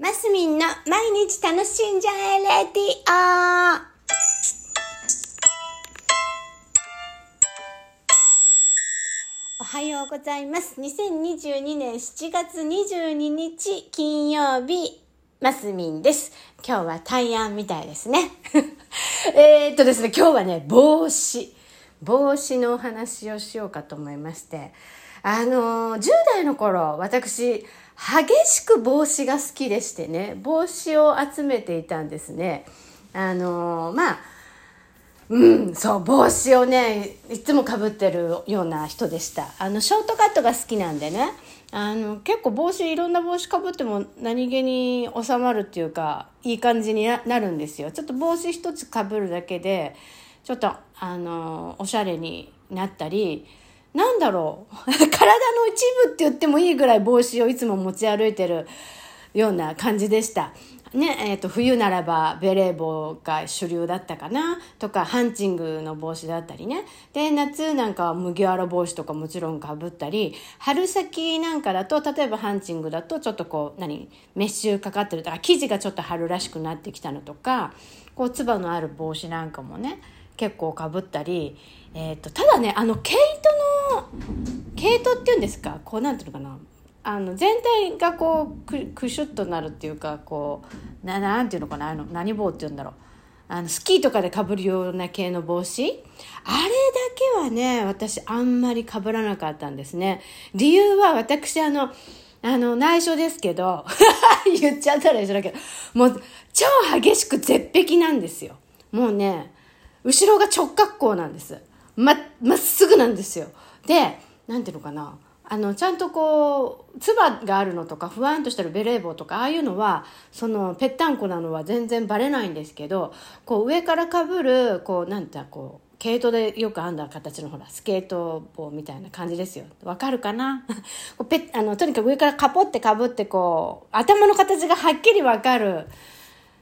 マスミンの毎日楽しんじゃえレディオおはようございます。2022年7月22日金曜日、マスミンです。今日は大安みたいですね。えっとですね、今日はね、帽子。帽子のお話をしようかと思いまして。あのー、10代の頃、私、激しく帽子が好きでしてね、帽子を集めていたんですね。あのー、まあ、うん、そう、帽子をね、いつもかぶってるような人でした。あの、ショートカットが好きなんでね、あの、結構帽子、いろんな帽子かぶっても何気に収まるっていうか、いい感じにななるんですよ。ちょっと帽子一つかぶるだけで、ちょっと、あの、おしゃれになったり、なんだろう、体の一部って言ってもいいぐらい帽子をいつも持ち歩いてるような感じでした。ね、えっ、と、冬ならばベレー帽が主流だったかなとか、ハンチングの帽子だったりね。で、夏なんかは麦わら帽子とかもちろんかぶったり、春先なんかだと、例えばハンチングだとちょっとこう、何、メッシュかかってるとか、生地がちょっと春らしくなってきたのとか、こう、つばのある帽子なんかもね、結構かぶったり、えっ、と、ただね、あの、毛糸の、毛糸っていうんですかこう、なんていうのかなあの全体がこうくくしゅっとなるっていうかこうななんていうのかなあの何帽っていうんだろう。あのスキーとかでかぶるような系の帽子。あれだけはね私あんまりかぶらなかったんですね。理由は私あのあの内緒ですけど 言っちゃったら一緒だけどもう超激しく絶壁なんですよ。もうね後ろが直角行なんです。ままっすぐなんですよ。でなんていうのかな。あのちゃんとこうつばがあるのとかふわんとしてるベレー帽とかああいうのはそのぺったんこなのは全然バレないんですけどこう上からかぶるこうなんてこう毛糸でよく編んだ形のほらスケート帽みたいな感じですよ。わかるかな？あのとにかく上からカポってかぶってこう頭の形がはっきりわかる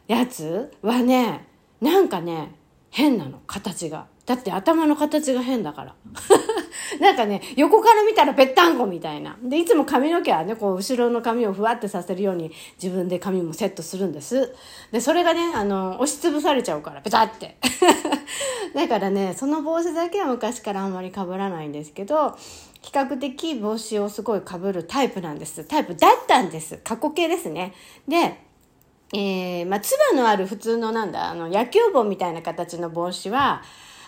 やつはねなんかね変なの形が。だって頭の形が変だから なんかね、横から見たらぺったんこみたいな。で、いつも髪の毛はね、こう、後ろの髪をふわってさせるように自分で髪もセットするんです。で、それがね、あの、押しつぶされちゃうから、ペタって。だからね、その帽子だけは昔からあんまり被らないんですけど、比較的帽子をすごい被るタイプなんです。タイプだったんです。過去形ですね。で、えー、まあ、つばのある普通のなんだ、あの、野球帽みたいな形の帽子は、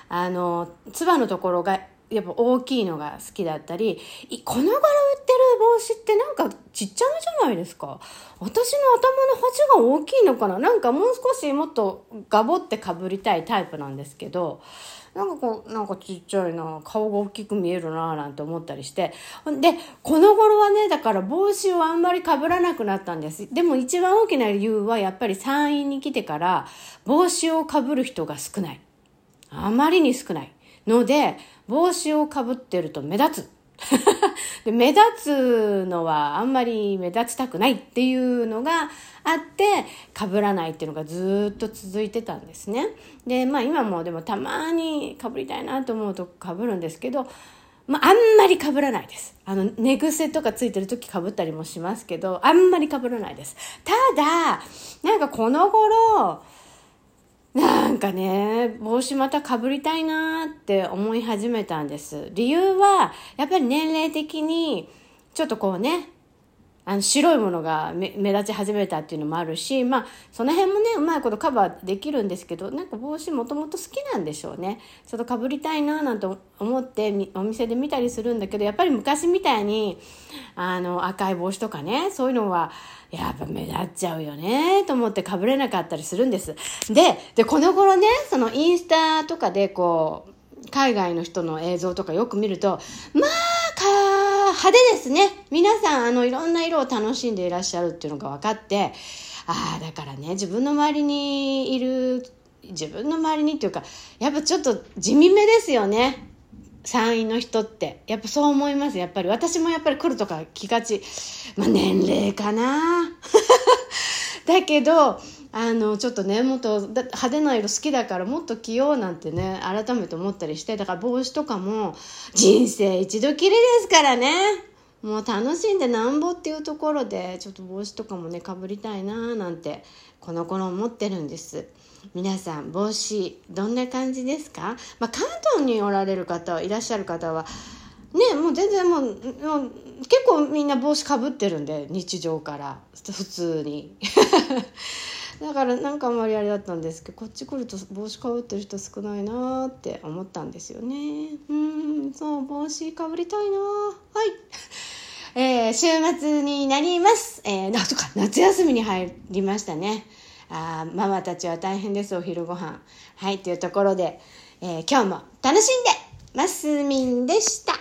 あの、つばのところがやっぱ大きいのが好きだったり、この柄売ってる帽子ってなんかちっちゃめじゃないですか私の頭の端が大きいのかななんかもう少しもっとガボってかぶりたいタイプなんですけど、なんかこう、なんかちっちゃいな、顔が大きく見えるな、なんて思ったりして。で、この頃はね、だから帽子をあんまり被らなくなったんです。でも一番大きな理由はやっぱり山陰に来てから帽子を被る人が少ない。あまりに少ない。ので、帽子をかぶってると目立つ。で目立つのはあんまり目立ちたくないっていうのがあって被らないっていうのがずっと続いてたんですね。でまあ今もでもたまに被りたいなと思うと被るんですけど、まあ、あんまり被らないです。あの寝癖とかついてる時被ったりもしますけどあんまり被らないです。ただなんかこの頃なんかね、帽子またかぶりたいなって思い始めたんです。理由は、やっぱり年齢的に、ちょっとこうね、あの白いものが目立ち始めたっていうのもあるし、まあ、その辺もね、うまいことカバーできるんですけど、なんか帽子もともと好きなんでしょうね。ちょっとかぶりたいななんて思ってお店で見たりするんだけど、やっぱり昔みたいに、あの、赤い帽子とかね、そういうのは、やっぱ目立っちゃうよね、と思って被れなかったりするんです。で、で、この頃ね、そのインスタとかでこう、海外の人の映像とかよく見ると、まあ、か、派手ですね。皆さん、あの、いろんな色を楽しんでいらっしゃるっていうのが分かって、ああ、だからね、自分の周りにいる、自分の周りにっていうか、やっぱちょっと地味めですよね。山陰の人って。やっぱそう思います。やっぱり。私もやっぱり来るとか気がち。まあ、年齢かな。だけど、あの、ちょっとね、もっと派手な色好きだからもっと着ようなんてね、改めて思ったりして、だから帽子とかも人生一度きりですからね。もう楽しんでなんぼっていうところでちょっと帽子とかもねかぶりたいなーなんてこの頃思ってるんです。皆さん帽子どんな感じですか、まあ、関東におられる方いらっしゃる方はねもう全然もうもう結構みんな帽子かぶってるんで日常から。普通に。だからなんかあんまりあれだったんですけどこっち来ると帽子かぶってる人少ないなーって思ったんですよねうーんそう帽子かぶりたいなーはい えー、週末になります。えー、なんとか夏休みに入りましたね。あママたちは大変です、お昼ご飯。はい、というところで、えー、今日も楽しんでますみんでした。